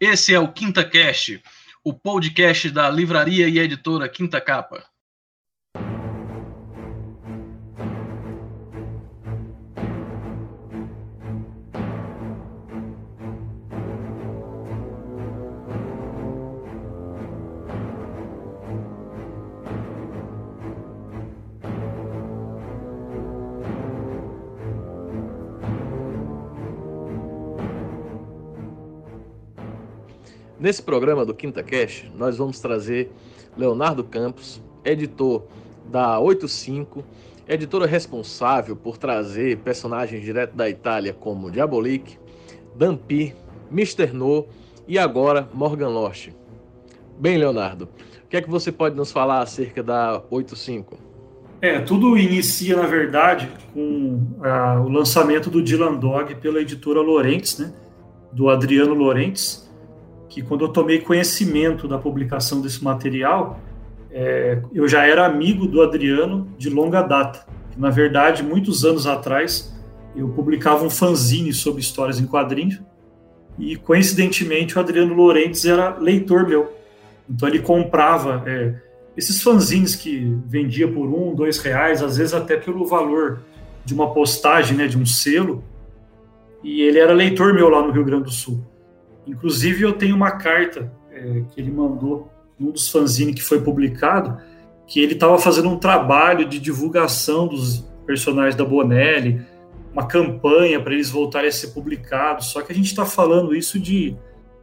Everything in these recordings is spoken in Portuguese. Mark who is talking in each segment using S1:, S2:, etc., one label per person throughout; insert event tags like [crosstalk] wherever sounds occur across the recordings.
S1: Esse é o Quinta Cast, o podcast da livraria e editora Quinta Capa. Nesse programa do Quinta Cash, nós vamos trazer Leonardo Campos, editor da 85, editora responsável por trazer personagens direto da Itália como Diabolik, Dampi, Mr. No e agora Morgan Lost. Bem, Leonardo, o que é que você pode nos falar acerca da 85?
S2: É, tudo inicia, na verdade, com ah, o lançamento do Dylan Dog pela editora Lorentz, né, do Adriano Lorentz, que quando eu tomei conhecimento da publicação desse material, é, eu já era amigo do Adriano de longa data. Na verdade, muitos anos atrás, eu publicava um fanzine sobre histórias em quadrinhos e, coincidentemente, o Adriano Lorentes era leitor meu. Então, ele comprava é, esses fanzines que vendia por um, dois reais, às vezes até pelo valor de uma postagem, né, de um selo. E ele era leitor meu lá no Rio Grande do Sul. Inclusive, eu tenho uma carta é, que ele mandou num dos fanzines que foi publicado, que ele estava fazendo um trabalho de divulgação dos personagens da Bonelli, uma campanha para eles voltarem a ser publicados. Só que a gente está falando isso de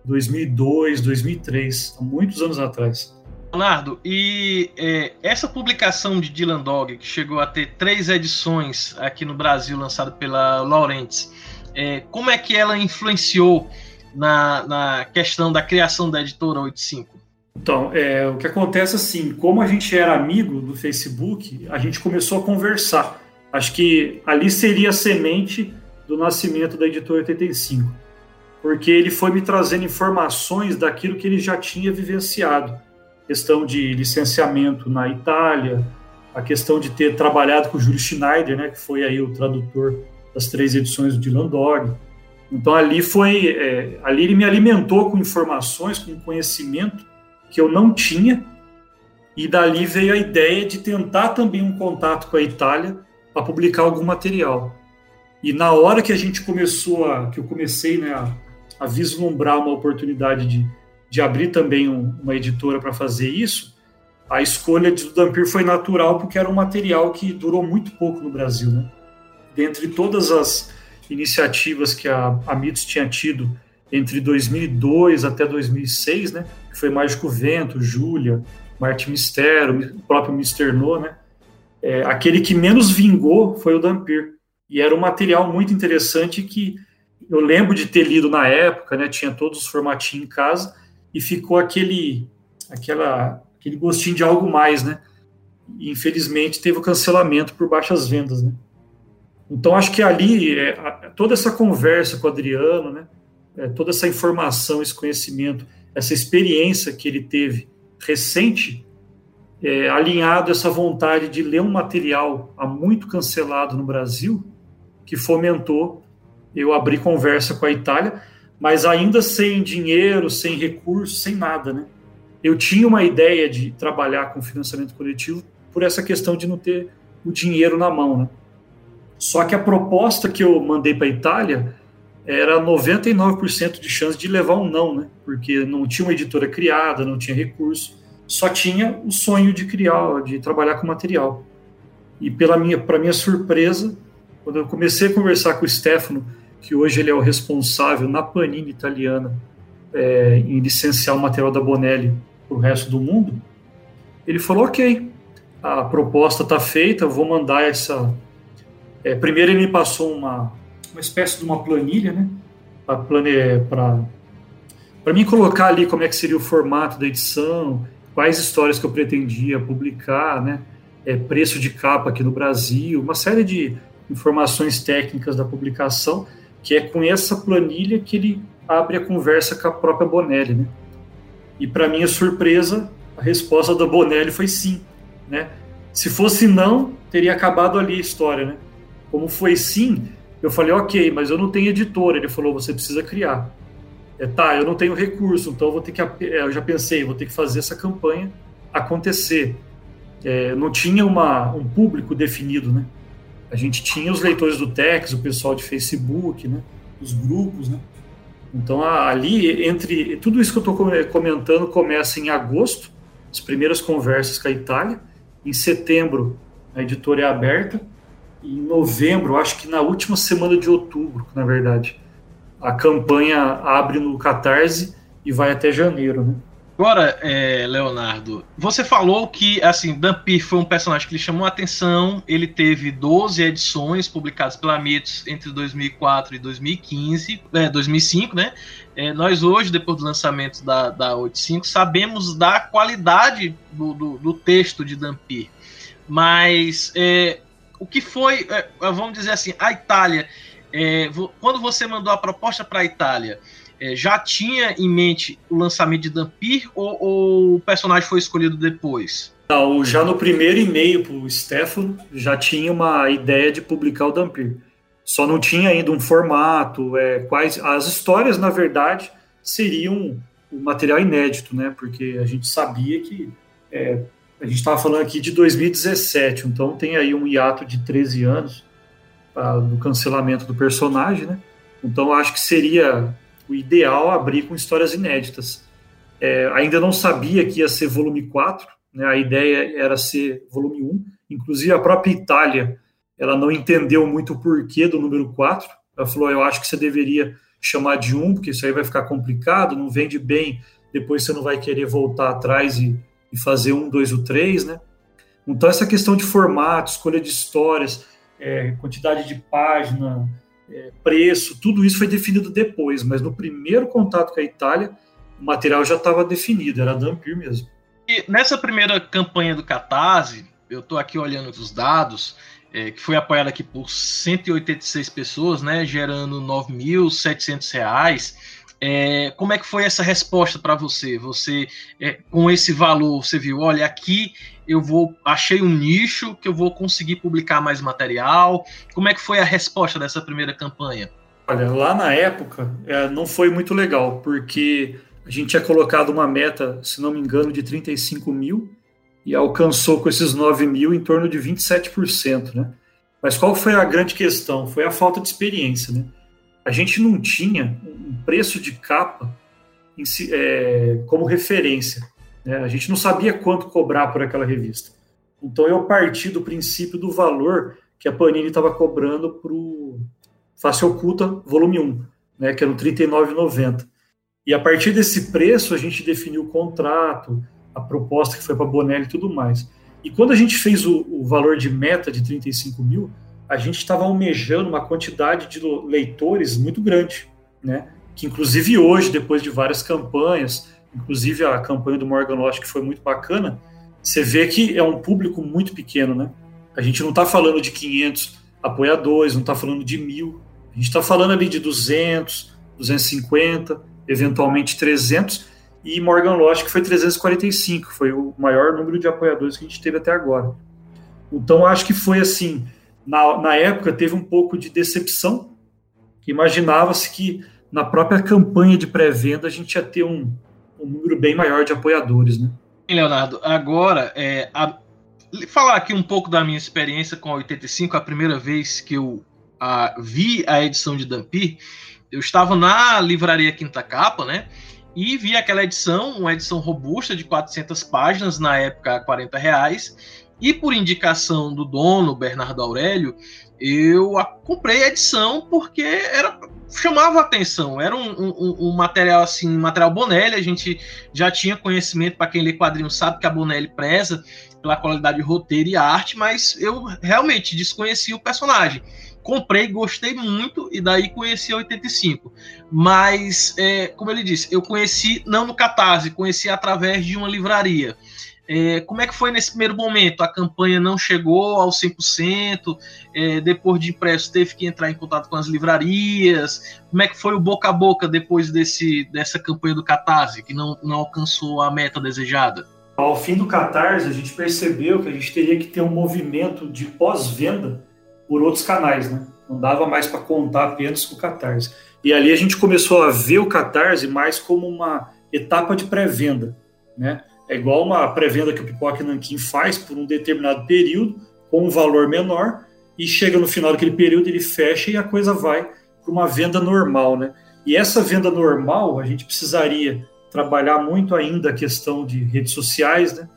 S2: 2002, 2003, há muitos anos atrás.
S1: Leonardo, e é, essa publicação de Dylan Dog, que chegou a ter três edições aqui no Brasil, lançada pela Laurentiis, é, como é que ela influenciou na, na questão da criação da editora 85?
S2: Então, é, o que acontece assim, como a gente era amigo do Facebook, a gente começou a conversar. Acho que ali seria a semente do nascimento da editora 85, porque ele foi me trazendo informações daquilo que ele já tinha vivenciado, questão de licenciamento na Itália, a questão de ter trabalhado com o Júlio Schneider, né, que foi aí o tradutor das três edições do Dylan Dog, então ali foi, é, ali ele me alimentou com informações, com conhecimento que eu não tinha, e dali veio a ideia de tentar também um contato com a Itália para publicar algum material. E na hora que a gente começou a, que eu comecei né, a, a vislumbrar uma oportunidade de, de abrir também um, uma editora para fazer isso, a escolha de Dampir foi natural porque era um material que durou muito pouco no Brasil, né? Dentre todas as iniciativas que a, a Mitos tinha tido entre 2002 até 2006, né, que foi Mágico Vento, Júlia, Marte Mistério, o próprio Mister No, né, é, aquele que menos vingou foi o Dampir. E era um material muito interessante que eu lembro de ter lido na época, né, tinha todos os formatinhos em casa, e ficou aquele, aquela, aquele gostinho de algo mais, né? Infelizmente teve o cancelamento por baixas vendas, né? Então, acho que ali, é, toda essa conversa com o Adriano, né, é, toda essa informação, esse conhecimento, essa experiência que ele teve recente, é, alinhado essa vontade de ler um material há muito cancelado no Brasil, que fomentou eu abrir conversa com a Itália, mas ainda sem dinheiro, sem recursos, sem nada, né? Eu tinha uma ideia de trabalhar com financiamento coletivo por essa questão de não ter o dinheiro na mão, né? Só que a proposta que eu mandei para a Itália era 99% de chance de levar um não, né? Porque não tinha uma editora criada, não tinha recurso, só tinha o sonho de criar, de trabalhar com material. E pela minha, para minha surpresa, quando eu comecei a conversar com o Stefano, que hoje ele é o responsável na Panini italiana é, em licenciar o material da Bonelli para o resto do mundo, ele falou: ok, a proposta está feita, vou mandar essa é, primeiro ele me passou uma, uma espécie de uma planilha, né? Para para mim colocar ali como é que seria o formato da edição, quais histórias que eu pretendia publicar, né? É, preço de capa aqui no Brasil, uma série de informações técnicas da publicação, que é com essa planilha que ele abre a conversa com a própria Bonelli, né? E para minha surpresa, a resposta da Bonelli foi sim, né? Se fosse não, teria acabado ali a história, né? Como foi sim, eu falei, ok, mas eu não tenho editora. Ele falou, você precisa criar. É, tá, eu não tenho recurso, então eu vou ter que. É, eu já pensei, vou ter que fazer essa campanha acontecer. É, não tinha uma, um público definido, né? A gente tinha os leitores do Tex, o pessoal de Facebook, né? Os grupos, né? Então ali entre tudo isso que eu estou comentando começa em agosto, as primeiras conversas com a Itália. Em setembro a editora é aberta. Em novembro, acho que na última semana de outubro, na verdade, a campanha abre no Catarse e vai até janeiro, né?
S1: Agora, é, Leonardo, você falou que assim, Dampir foi um personagem que lhe chamou a atenção. Ele teve 12 edições publicadas pela Mitos entre 2004 e 2015, é, 2005, né? É, nós hoje, depois do lançamento da, da 85, sabemos da qualidade do, do, do texto de Dampir. Mas é, o que foi, é, vamos dizer assim, a Itália, é, quando você mandou a proposta para a Itália, é, já tinha em mente o lançamento de Dampir ou, ou, o personagem foi escolhido depois?
S2: Não, já no primeiro e-mail para o Stefano já tinha uma ideia de publicar o Dampir. Só não tinha ainda um formato, é, quais as histórias, na verdade, seriam o material inédito, né? Porque a gente sabia que é, a gente estava falando aqui de 2017, então tem aí um hiato de 13 anos pra, do cancelamento do personagem, né? Então acho que seria o ideal abrir com histórias inéditas. É, ainda não sabia que ia ser volume 4, né, a ideia era ser volume 1, inclusive a própria Itália, ela não entendeu muito o porquê do número 4, ela falou, eu acho que você deveria chamar de 1, porque isso aí vai ficar complicado, não vende bem, depois você não vai querer voltar atrás e, e fazer um, dois ou três, né? Então essa questão de formato, escolha de histórias, é, quantidade de página, é, preço, tudo isso foi definido depois, mas no primeiro contato com a Itália, o material já estava definido, era Dampir mesmo.
S1: E nessa primeira campanha do Catarse, eu estou aqui olhando os dados, é, que foi apoiada aqui por 186 pessoas, né, gerando R$ 9.700. É, como é que foi essa resposta para você? Você, é, com esse valor, você viu, olha, aqui eu vou achei um nicho que eu vou conseguir publicar mais material. Como é que foi a resposta dessa primeira campanha?
S2: Olha, lá na época é, não foi muito legal, porque a gente tinha colocado uma meta, se não me engano, de 35 mil e alcançou com esses 9 mil em torno de 27%, né? Mas qual foi a grande questão? Foi a falta de experiência, né? A gente não tinha um preço de capa si, é, como referência. Né? A gente não sabia quanto cobrar por aquela revista. Então eu parti do princípio do valor que a Panini estava cobrando para o Face Oculta Volume 1, né, que era R$ 39,90. E a partir desse preço a gente definiu o contrato, a proposta que foi para a Bonelli e tudo mais. E quando a gente fez o, o valor de meta de 35 mil, a gente estava almejando uma quantidade de leitores muito grande, né? Que inclusive hoje, depois de várias campanhas, inclusive a campanha do Morgan Lost, que foi muito bacana, você vê que é um público muito pequeno, né? A gente não está falando de 500 apoiadores, não está falando de mil, a gente está falando ali de 200, 250, eventualmente 300, e Morgan Lost, que foi 345, foi o maior número de apoiadores que a gente teve até agora. Então, acho que foi assim, na, na época teve um pouco de decepção, imaginava-se que na própria campanha de pré-venda a gente ia ter um, um número bem maior de apoiadores, né?
S1: Leonardo, agora, é, a, falar aqui um pouco da minha experiência com a 85, a primeira vez que eu a, vi a edição de Dampir, eu estava na livraria Quinta Capa, né? E vi aquela edição, uma edição robusta de 400 páginas, na época a 40 reais. E por indicação do dono, Bernardo Aurélio, eu comprei a edição porque era chamava atenção. Era um, um, um, material assim, material Bonelli. A gente já tinha conhecimento para quem lê quadrinhos sabe que a Bonelli preza pela qualidade de roteiro e arte, mas eu realmente desconhecia o personagem. Comprei, gostei muito e daí conheci a 85. Mas, é, como ele disse, eu conheci não no Catarse, conheci através de uma livraria. É, como é que foi nesse primeiro momento? A campanha não chegou ao 100%, é, depois de impresso teve que entrar em contato com as livrarias. Como é que foi o boca a boca depois desse, dessa campanha do Catarse, que não, não alcançou a meta desejada?
S2: Ao fim do Catarse, a gente percebeu que a gente teria que ter um movimento de pós-venda por outros canais, né? Não dava mais para contar apenas com o Catarse. E ali a gente começou a ver o Catarse mais como uma etapa de pré-venda, né? É igual uma pré-venda que o Pipoca Nanquim faz por um determinado período, com um valor menor, e chega no final daquele período, ele fecha e a coisa vai para uma venda normal, né? E essa venda normal, a gente precisaria trabalhar muito ainda a questão de redes sociais, né?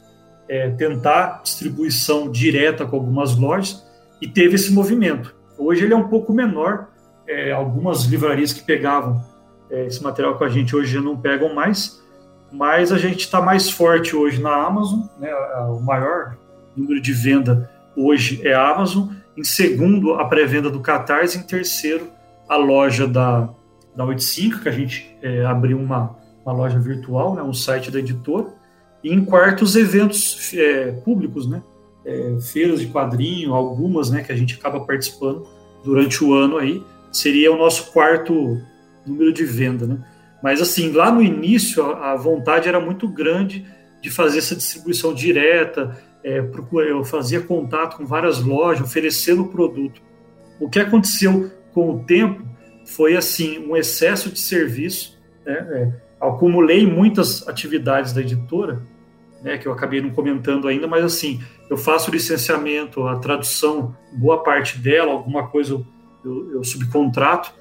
S2: É, tentar distribuição direta com algumas lojas, e teve esse movimento. Hoje ele é um pouco menor, é, algumas livrarias que pegavam é, esse material com a gente hoje já não pegam mais, mas a gente está mais forte hoje na Amazon, né? O maior número de venda hoje é a Amazon, em segundo a pré-venda do Catarse, em terceiro a loja da, da 85, que a gente é, abriu uma, uma loja virtual, né? um site da editora, e em quarto os eventos é, públicos, né? É, feiras de quadrinho, algumas né, que a gente acaba participando durante o ano aí, seria o nosso quarto número de venda, né? Mas assim, lá no início a, vontade era muito grande de fazer essa distribuição direta, é, eu fazia contato com várias lojas, oferecendo o produto. O que aconteceu com o tempo foi assim um excesso de serviço. Né? É, acumulei muitas atividades da editora, né, que eu acabei não comentando ainda, mas assim eu faço licenciamento, a tradução, boa parte dela, alguma coisa eu, eu, eu subcontrato,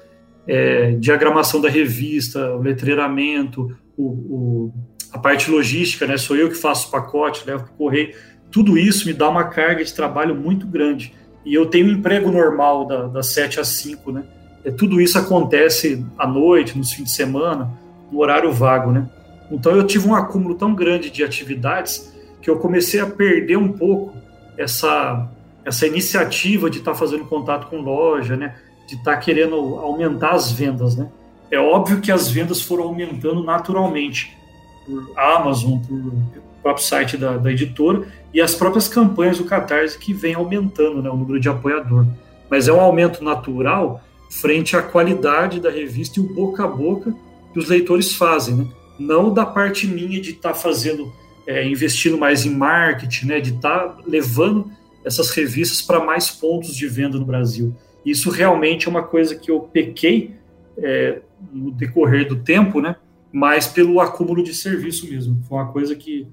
S2: é, diagramação da revista, o letreiramento, o, o, a parte logística, né? Sou eu que faço o pacote, levo para o correio. Tudo isso me dá uma carga de trabalho muito grande. E eu tenho um emprego normal da, das 7 às 5, né? É, tudo isso acontece à noite, nos fins de semana, no horário vago, né? Então eu tive um acúmulo tão grande de atividades que eu comecei a perder um pouco essa, essa iniciativa de estar tá fazendo contato com loja, né? De estar tá querendo aumentar as vendas, né? É óbvio que as vendas foram aumentando naturalmente por Amazon, por próprio site da, da editora e as próprias campanhas do Catarse que vem aumentando né, o número de apoiador. Mas é um aumento natural frente à qualidade da revista e o boca a boca que os leitores fazem, né? Não da parte minha de estar tá fazendo, é, investindo mais em marketing, né? De estar tá levando essas revistas para mais pontos de venda no Brasil. Isso realmente é uma coisa que eu pequei é, no decorrer do tempo, né? Mas pelo acúmulo de serviço mesmo. Foi uma coisa que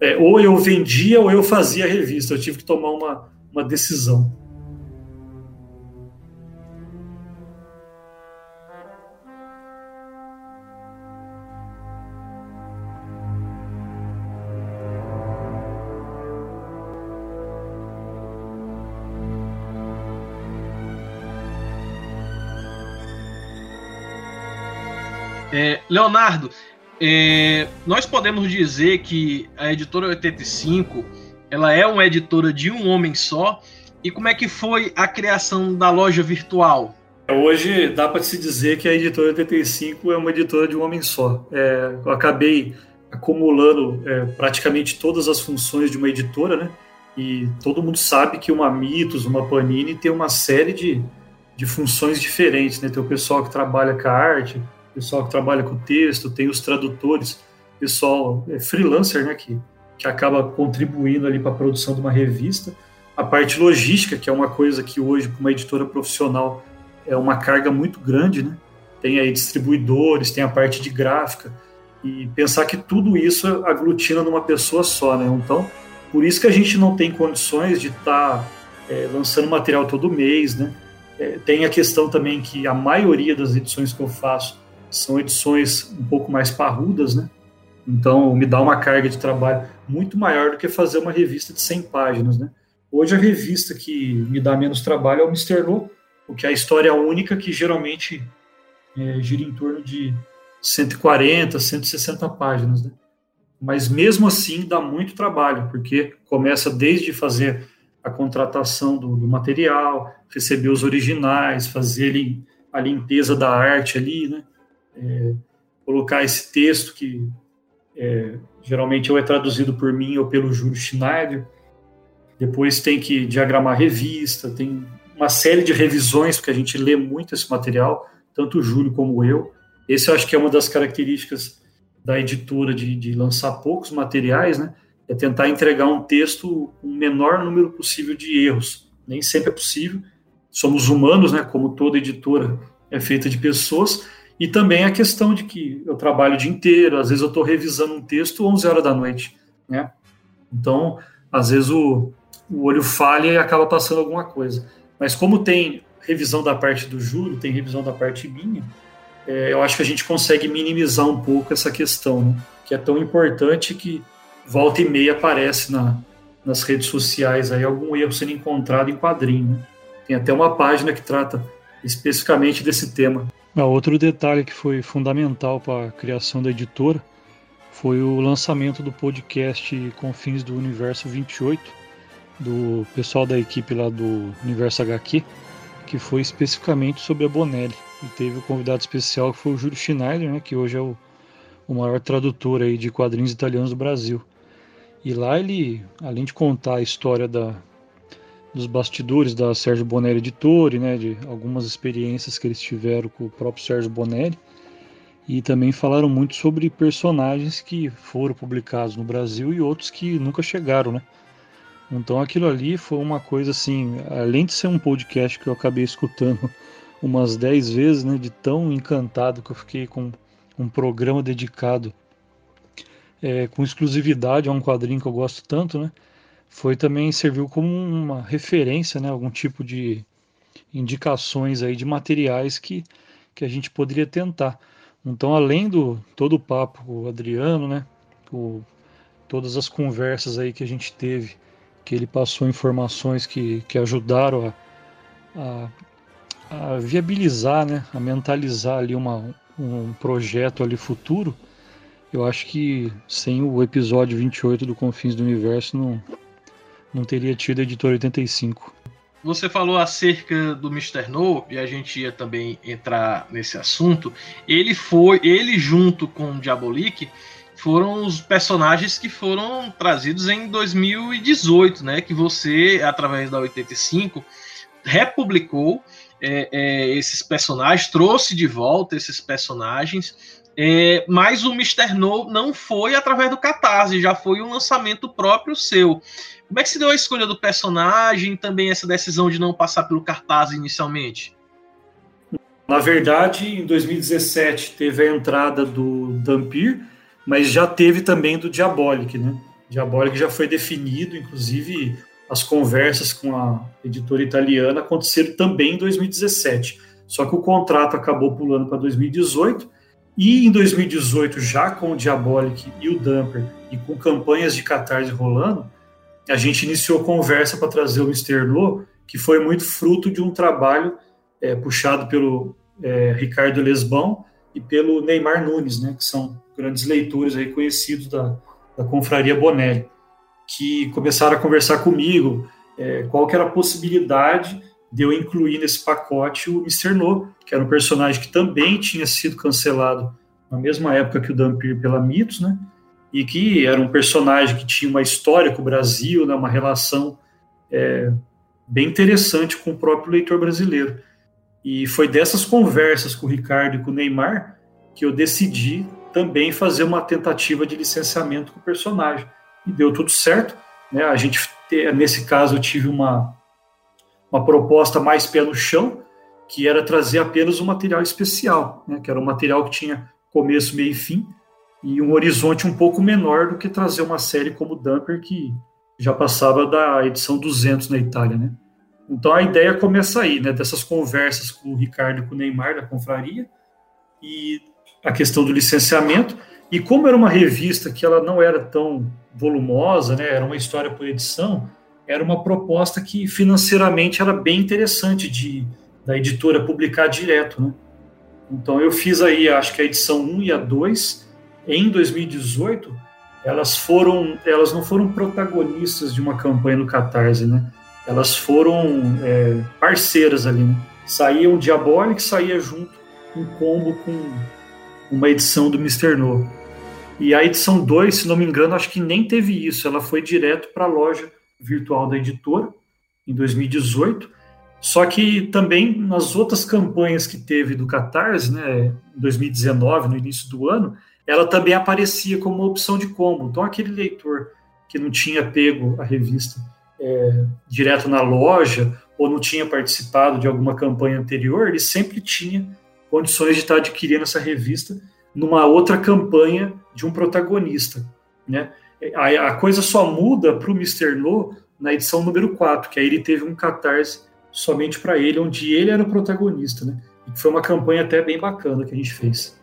S2: é, ou eu vendia ou eu fazia revista. Eu tive que tomar uma, uma decisão.
S1: É, Leonardo, é, nós podemos dizer que a editora 85 ela é uma editora de um homem só. E como é que foi a criação da loja virtual?
S2: Hoje dá para se dizer que a editora 85 é uma editora de um homem só. É, eu acabei acumulando é, praticamente todas as funções de uma editora, né? E todo mundo sabe que uma Mitos, uma Panini tem uma série de, de funções diferentes, né? Tem o pessoal que trabalha com a arte, pessoal que trabalha com texto, tem os tradutores, pessoal é, freelancer, né, que, que acaba contribuindo ali para a produção de uma revista. A parte logística, que é uma coisa que hoje, para uma editora profissional, é uma carga muito grande, né? Tem aí distribuidores, tem a parte de gráfica, e pensar que tudo isso aglutina numa pessoa só, né? Então, por isso que a gente não tem condições de estar tá, é, lançando material todo mês, né? É, tem a questão também que a maioria das edições que eu faço são edições um pouco mais parrudas, né? Então, me dá uma carga de trabalho muito maior do que fazer uma revista de 100 páginas, né? Hoje, a revista que me dá menos trabalho é o Mr. No, porque é a história única que geralmente é, gira em torno de 140, 160 páginas, né? Mas mesmo assim dá muito trabalho, porque começa desde fazer a contratação do, do material, receber os originais, fazer a limpeza da arte ali, né? É, colocar esse texto que é, geralmente ou é traduzido por mim ou pelo Júlio Schneider. Depois tem que diagramar revista, tem uma série de revisões, porque a gente lê muito esse material, tanto o Júlio como eu. Esse eu acho que é uma das características da editora de, de lançar poucos materiais, né? É tentar entregar um texto com o menor número possível de erros. Nem sempre é possível, somos humanos, né? Como toda editora é feita de pessoas. E também a questão de que eu trabalho o dia inteiro, às vezes eu estou revisando um texto 11 horas da noite, né? Então, às vezes o, o olho falha e acaba passando alguma coisa. Mas como tem revisão da parte do Júlio, tem revisão da parte minha, é, eu acho que a gente consegue minimizar um pouco essa questão, né? que é tão importante que volta e meia aparece na, nas redes sociais aí algum erro sendo encontrado em quadrinho. Né? Tem até uma página que trata especificamente desse tema.
S3: Ah, outro detalhe que foi fundamental para a criação da editora foi o lançamento do podcast Confins do Universo 28, do pessoal da equipe lá do Universo HQ, que foi especificamente sobre a Bonelli. E teve o um convidado especial que foi o Júlio Schneider, né, que hoje é o, o maior tradutor aí de quadrinhos italianos do Brasil. E lá ele, além de contar a história da, dos bastidores da Sérgio Bonelli Editore, né, de algumas experiências que eles tiveram com o próprio Sérgio Bonelli, e também falaram muito sobre personagens que foram publicados no Brasil e outros que nunca chegaram, né? Então aquilo ali foi uma coisa assim, além de ser um podcast que eu acabei escutando [laughs] umas 10 vezes, né, de tão encantado que eu fiquei com um programa dedicado é, com exclusividade a um quadrinho que eu gosto tanto, né? Foi também serviu como uma referência, né, algum tipo de indicações aí de materiais que, que a gente poderia tentar. Então, além do todo o papo o Adriano, né, o, todas as conversas aí que a gente teve, que ele passou informações que, que ajudaram a, a, a viabilizar, né, a mentalizar ali uma, um projeto ali futuro, eu acho que sem o episódio 28 do Confins do Universo não, não teria tido a editora 85.
S1: Você falou acerca do Mr. No, e a gente ia também entrar nesse assunto. Ele foi, ele junto com o Diabolik, foram os personagens que foram trazidos em 2018, né? Que você, através da 85, republicou é, é, esses personagens, trouxe de volta esses personagens. É, mas o Mr. No não foi através do Catarse, já foi um lançamento próprio seu. Como é que se deu a escolha do personagem também essa decisão de não passar pelo cartaz inicialmente?
S2: Na verdade, em 2017 teve a entrada do Dampir, mas já teve também do Diabolic, né? Diabolic já foi definido, inclusive as conversas com a editora italiana aconteceram também em 2017. Só que o contrato acabou pulando para 2018 e em 2018, já com o Diabolic e o Dumper e com campanhas de catarse rolando, a gente iniciou conversa para trazer o Mr. No, que foi muito fruto de um trabalho é, puxado pelo é, Ricardo Lesbão e pelo Neymar Nunes, né, que são grandes leitores aí conhecidos da, da Confraria Bonelli, que começaram a conversar comigo é, qual que era a possibilidade de eu incluir nesse pacote o Mr. No, que era um personagem que também tinha sido cancelado na mesma época que o Dampir pela Mitos, né? e que era um personagem que tinha uma história com o Brasil, né, uma relação é, bem interessante com o próprio leitor brasileiro. E foi dessas conversas com o Ricardo e com o Neymar que eu decidi também fazer uma tentativa de licenciamento com o personagem. E deu tudo certo. Né? A gente, nesse caso, eu tive uma, uma proposta mais pé no chão, que era trazer apenas um material especial, né? que era um material que tinha começo, meio e fim, e um horizonte um pouco menor do que trazer uma série como Dumper, que já passava da edição 200 na Itália, né? Então a ideia começa aí, né? Dessas conversas com o Ricardo e com o Neymar da confraria e a questão do licenciamento. E como era uma revista que ela não era tão volumosa, né? Era uma história por edição, era uma proposta que financeiramente era bem interessante de da editora publicar direto, né? Então eu fiz aí, acho que a edição 1 e a 2 em 2018, elas foram, elas não foram protagonistas de uma campanha no Catarse, né? Elas foram é, parceiras ali, né? Saía o Diabolic, saía junto um combo com uma edição do Mr. No. E a edição 2, se não me engano, acho que nem teve isso. Ela foi direto para a loja virtual da editora em 2018. Só que também nas outras campanhas que teve do Catarse, né, em 2019, no início do ano, ela também aparecia como uma opção de combo. Então, aquele leitor que não tinha pego a revista é, direto na loja, ou não tinha participado de alguma campanha anterior, ele sempre tinha condições de estar adquirindo essa revista numa outra campanha de um protagonista. Né? A, a coisa só muda para o Mr. No na edição número 4, que aí ele teve um catarse somente para ele, onde ele era o protagonista. Né? E foi uma campanha até bem bacana que a gente fez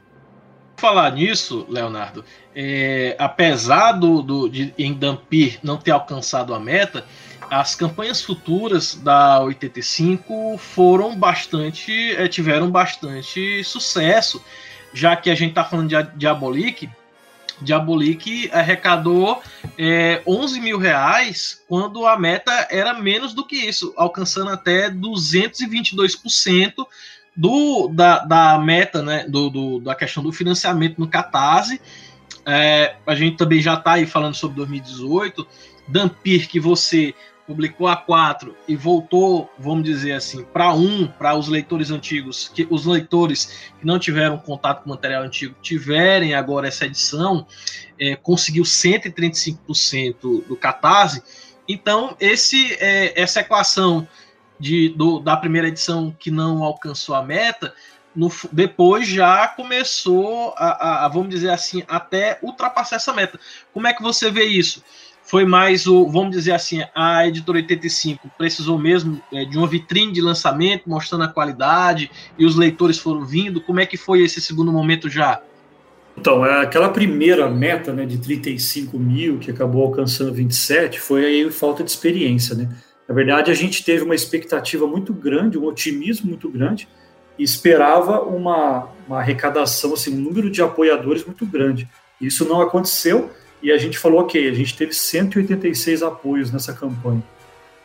S1: falar nisso, Leonardo, é, apesar do, do, de em Dampir não ter alcançado a meta, as campanhas futuras da 85 foram bastante, é, tiveram bastante sucesso, já que a gente está falando de Diabolik, Diabolik arrecadou é, 11 mil reais quando a meta era menos do que isso, alcançando até 222% do, da, da meta, né, do, do, da questão do financiamento no Catarse. É, a gente também já está aí falando sobre 2018. Dampir, que você publicou a 4 e voltou, vamos dizer assim, para um, para os leitores antigos, que os leitores que não tiveram contato com o material antigo tiverem agora essa edição, é, conseguiu 135% do Catarse. Então, esse, é, essa equação de, do, da primeira edição que não alcançou a meta, no, depois já começou a, a, a, vamos dizer assim, até ultrapassar essa meta. Como é que você vê isso? Foi mais o, vamos dizer assim, a editora 85 precisou mesmo é, de uma vitrine de lançamento, mostrando a qualidade, e os leitores foram vindo. Como é que foi esse segundo momento já?
S2: Então, é aquela primeira meta né, de 35 mil, que acabou alcançando 27, foi aí falta de experiência, né? Na verdade, a gente teve uma expectativa muito grande, um otimismo muito grande, e esperava uma, uma arrecadação, assim, um número de apoiadores muito grande. Isso não aconteceu e a gente falou, ok, a gente teve 186 apoios nessa campanha.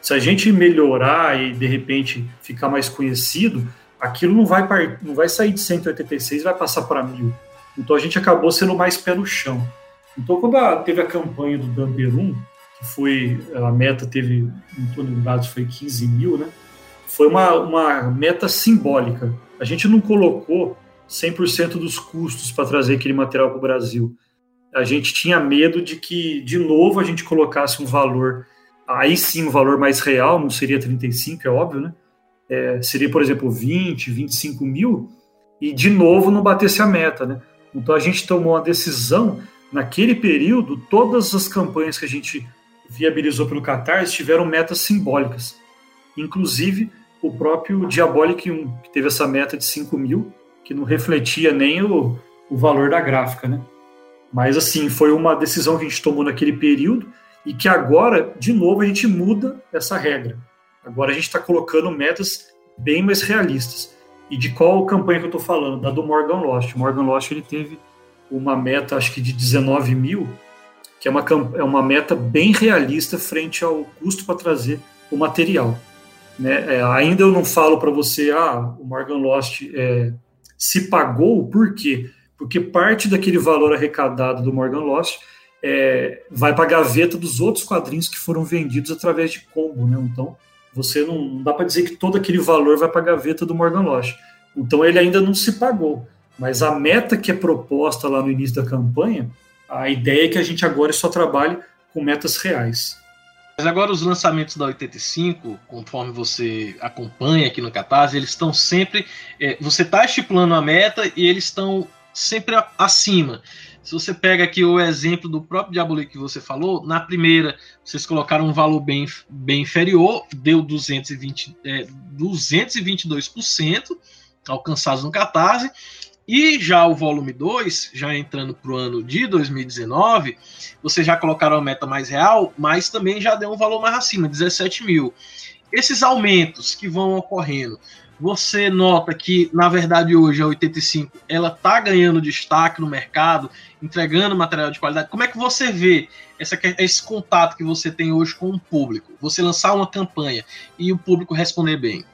S2: Se a gente melhorar e de repente ficar mais conhecido, aquilo não vai, não vai sair de 186 e vai passar para mil. Então a gente acabou sendo mais pé no chão. Então, quando a, teve a campanha do Damberum, que foi, a meta teve, não estou lembrado, foi 15 mil, né? Foi uma, uma meta simbólica. A gente não colocou 100% dos custos para trazer aquele material para o Brasil. A gente tinha medo de que, de novo, a gente colocasse um valor, aí sim um valor mais real, não seria 35, é óbvio, né? É, seria, por exemplo, 20, 25 mil, e de novo não batesse a meta, né? Então a gente tomou uma decisão, naquele período, todas as campanhas que a gente viabilizou pelo Qatar tiveram metas simbólicas. Inclusive, o próprio Diabolic 1, que teve essa meta de 5 mil, que não refletia nem o, o valor da gráfica, né? Mas, assim, foi uma decisão que a gente tomou naquele período e que agora, de novo, a gente muda essa regra. Agora a gente está colocando metas bem mais realistas. E de qual campanha que eu estou falando? Da do Morgan Lost. O Morgan Lost ele teve uma meta, acho que de 19 mil, que é uma, é uma meta bem realista frente ao custo para trazer o material. Né? É, ainda eu não falo para você, ah, o Morgan Lost é, se pagou, por quê? Porque parte daquele valor arrecadado do Morgan Lost é, vai para a gaveta dos outros quadrinhos que foram vendidos através de combo. Né? Então, você não, não dá para dizer que todo aquele valor vai para a gaveta do Morgan Lost. Então, ele ainda não se pagou. Mas a meta que é proposta lá no início da campanha a ideia é que a gente agora só trabalhe com metas reais.
S1: Mas agora os lançamentos da 85, conforme você acompanha aqui no Catarse, eles estão sempre. É, você está estipulando a meta e eles estão sempre acima. Se você pega aqui o exemplo do próprio Diabolic que você falou, na primeira vocês colocaram um valor bem, bem inferior, deu 220, é, 222% alcançados no Catarse, e já o volume 2, já entrando para o ano de 2019, vocês já colocaram a meta mais real, mas também já deu um valor mais acima, 17 mil. Esses aumentos que vão ocorrendo, você nota que, na verdade, hoje a 85 ela está ganhando destaque no mercado, entregando material de qualidade. Como é que você vê essa, esse contato que você tem hoje com o público? Você lançar uma campanha e o público responder bem?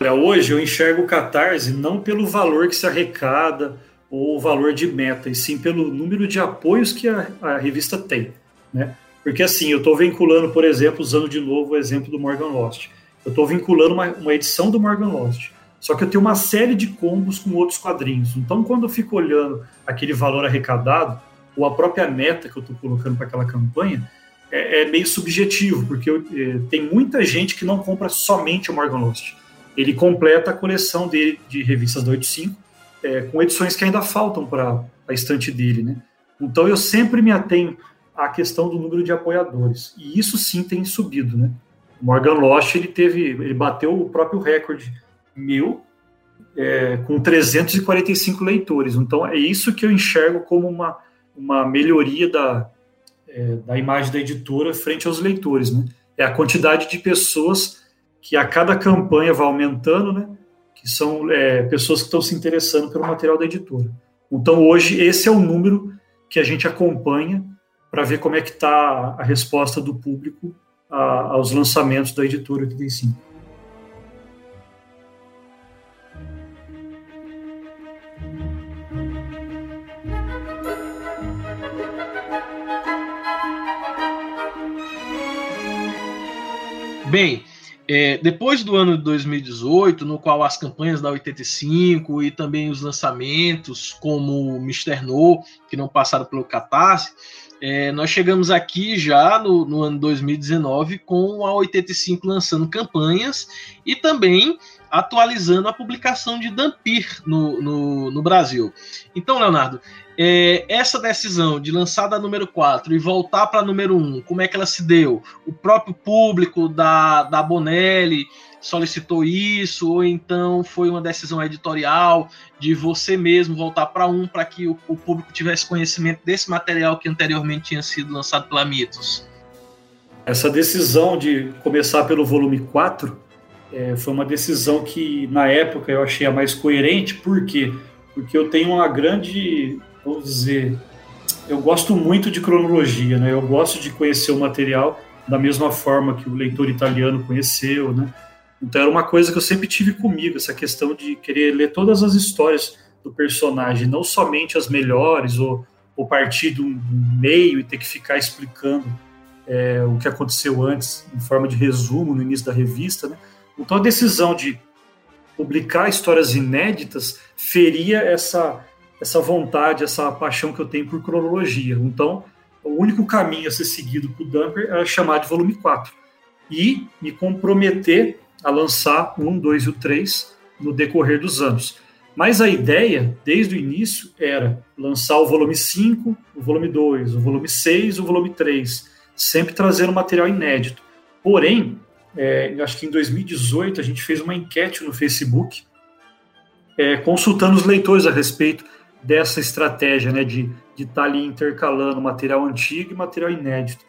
S2: Olha, hoje eu enxergo o Catarse não pelo valor que se arrecada ou o valor de meta, e sim pelo número de apoios que a, a revista tem, né? Porque assim, eu estou vinculando, por exemplo, usando de novo o exemplo do Morgan Lost. Eu estou vinculando uma, uma edição do Morgan Lost. Só que eu tenho uma série de combos com outros quadrinhos. Então, quando eu fico olhando aquele valor arrecadado, ou a própria meta que eu estou colocando para aquela campanha, é, é meio subjetivo, porque eu, é, tem muita gente que não compra somente o Morgan Lost. Ele completa a coleção dele de revistas do 85 é, com edições que ainda faltam para a estante dele, né? Então eu sempre me atenho à questão do número de apoiadores e isso sim tem subido, né? Morgan Lost ele teve, ele bateu o próprio recorde meu é, com 345 leitores. Então é isso que eu enxergo como uma, uma melhoria da, é, da imagem da editora frente aos leitores, né? É a quantidade de pessoas que a cada campanha vai aumentando, né? Que são é, pessoas que estão se interessando pelo material da editora. Então hoje esse é o número que a gente acompanha para ver como é que está a resposta do público a, aos lançamentos da editora 85.
S1: Bem, é, depois do ano de 2018, no qual as campanhas da 85 e também os lançamentos, como Mr. No, que não passaram pelo Catarse, é, nós chegamos aqui já no, no, ano 2019 com a 85 lançando campanhas e também atualizando a publicação de Dampir no, no, no Brasil. Então, Leonardo, é, essa decisão de lançar da número 4 e voltar para a número 1, como é que ela se deu? O próprio público da, da Bonelli solicitou isso, ou então foi uma decisão editorial de você mesmo voltar para um para que o, o, público tivesse conhecimento desse material que anteriormente tinha sido lançado pela Mitos?
S2: Essa decisão de começar pelo volume 4 é, foi uma decisão que, na época, eu achei a mais coerente, por quê? Porque eu tenho uma grande vou dizer, eu gosto muito de cronologia, né? Eu gosto de conhecer o material da mesma forma que o leitor italiano conheceu, né? Então era uma coisa que eu sempre tive comigo, essa questão de querer ler todas as histórias do personagem, não somente as melhores ou, ou partir do meio e ter que ficar explicando é, o que aconteceu antes em forma de resumo no início da revista, né? Então a decisão de publicar histórias inéditas feria essa essa vontade, essa paixão que eu tenho por cronologia. Então, o único caminho a ser seguido o Dumper era chamar de volume 4 e me comprometer a lançar o 1, 2 e o 3 no decorrer dos anos. Mas a ideia, desde o início, era lançar o volume 5, o volume 2, o volume 6, o volume 3, sempre trazendo material inédito. Porém, é, acho que em 2018 a gente fez uma enquete no Facebook, é, consultando os leitores a respeito dessa estratégia né, de estar tá ali intercalando material antigo e material inédito.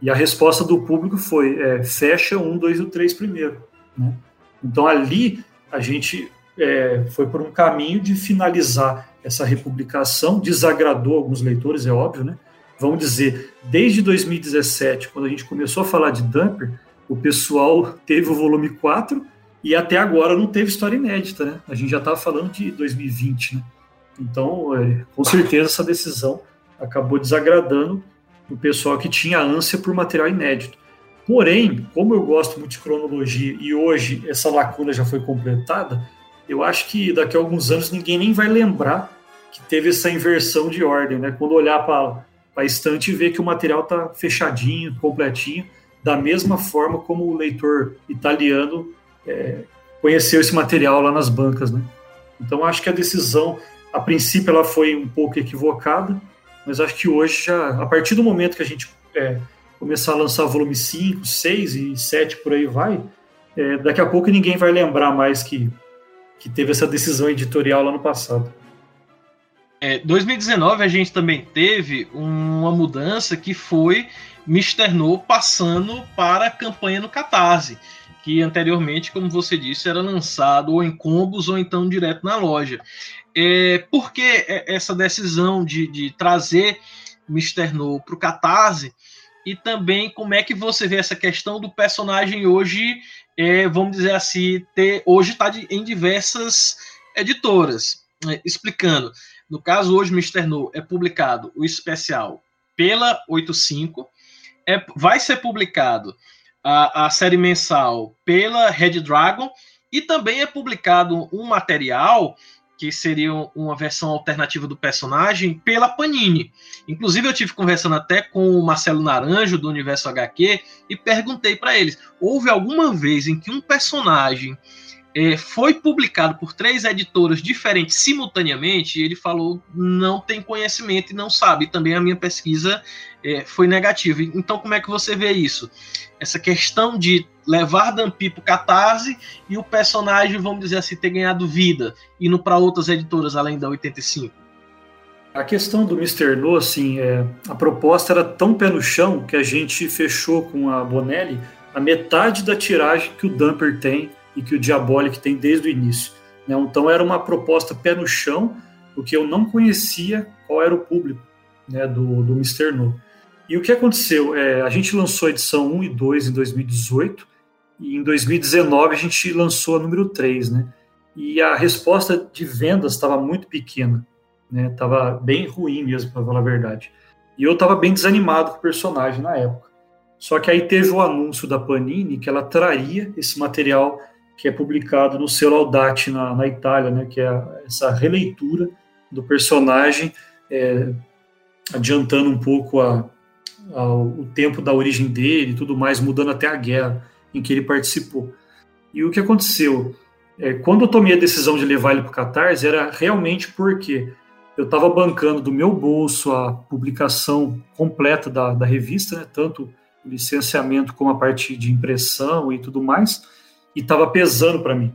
S2: E a resposta do público foi: é, fecha um, dois e três primeiro. Né? Então ali a gente é, foi por um caminho de finalizar essa republicação, desagradou alguns leitores, é óbvio, né? Vamos dizer, desde 2017, quando a gente começou a falar de Dumper, o pessoal teve o volume 4 e até agora não teve história inédita, né? A gente já estava falando de 2020, né? Então, é, com certeza, essa decisão acabou desagradando o pessoal que tinha ânsia por material inédito. Porém, como eu gosto muito de cronologia e hoje essa lacuna já foi completada, eu acho que daqui a alguns anos ninguém nem vai lembrar que teve essa inversão de ordem, né? Quando olhar para a estante e ver que o material está fechadinho, completinho, da mesma forma como o leitor italiano é, conheceu esse material lá nas bancas, né? Então acho que a decisão a princípio ela foi um pouco equivocada, mas acho que hoje, já, a partir do momento que a gente é, começar a lançar volume 5, 6 e 7 por aí vai, é, daqui a pouco ninguém vai lembrar mais que, que teve essa decisão editorial lá no passado.
S1: É, 2019 a gente também teve uma mudança que foi Mr. No passando para a campanha no Catarse, que anteriormente, como você disse, era lançado ou em combos ou então direto na loja. É, por que essa decisão de, de trazer Mr. No para o Catarse? E também como é que você vê essa questão do personagem hoje, é, vamos dizer assim, ter, hoje está em diversas editoras. É, explicando, no caso hoje Mr. No é publicado o especial pela 85, é, vai ser publicado a, a série mensal pela Red Dragon e também é publicado um material
S4: que seria uma versão alternativa do personagem, pela Panini. Inclusive, eu tive conversando até com o Marcelo Naranjo, do Universo HQ, e perguntei para eles: houve alguma vez em que um personagem foi publicado por três editoras diferentes simultaneamente, e ele falou não tem conhecimento e não sabe. Também a minha pesquisa é, foi negativa. Então, como é que você vê isso? Essa questão de levar Dampi para Catarse e o personagem, vamos dizer assim, ter ganhado vida, indo para outras editoras além da 85.
S2: A questão do Mr. No, assim, é, a proposta era tão pé no chão que a gente fechou com a Bonelli a metade da tiragem que o Dumper tem e que o Diabolic tem desde o início. Né? Então era uma proposta pé no chão, porque eu não conhecia qual era o público né, do, do Mr. No. E o que aconteceu? É, a gente lançou a edição 1 e 2 em 2018, e em 2019 a gente lançou a número 3, né? E a resposta de vendas estava muito pequena, né? Tava bem ruim mesmo, para falar a verdade. E eu estava bem desanimado com o personagem na época. Só que aí teve o anúncio da Panini que ela traria esse material que é publicado no selo Audate na, na Itália, né, que é essa releitura do personagem, é, adiantando um pouco a, a, o tempo da origem dele e tudo mais, mudando até a guerra em que ele participou. E o que aconteceu? É, quando eu tomei a decisão de levar ele para o Catarse, era realmente porque eu estava bancando do meu bolso a publicação completa da, da revista, né, tanto o licenciamento como a parte de impressão e tudo mais, e estava pesando para mim.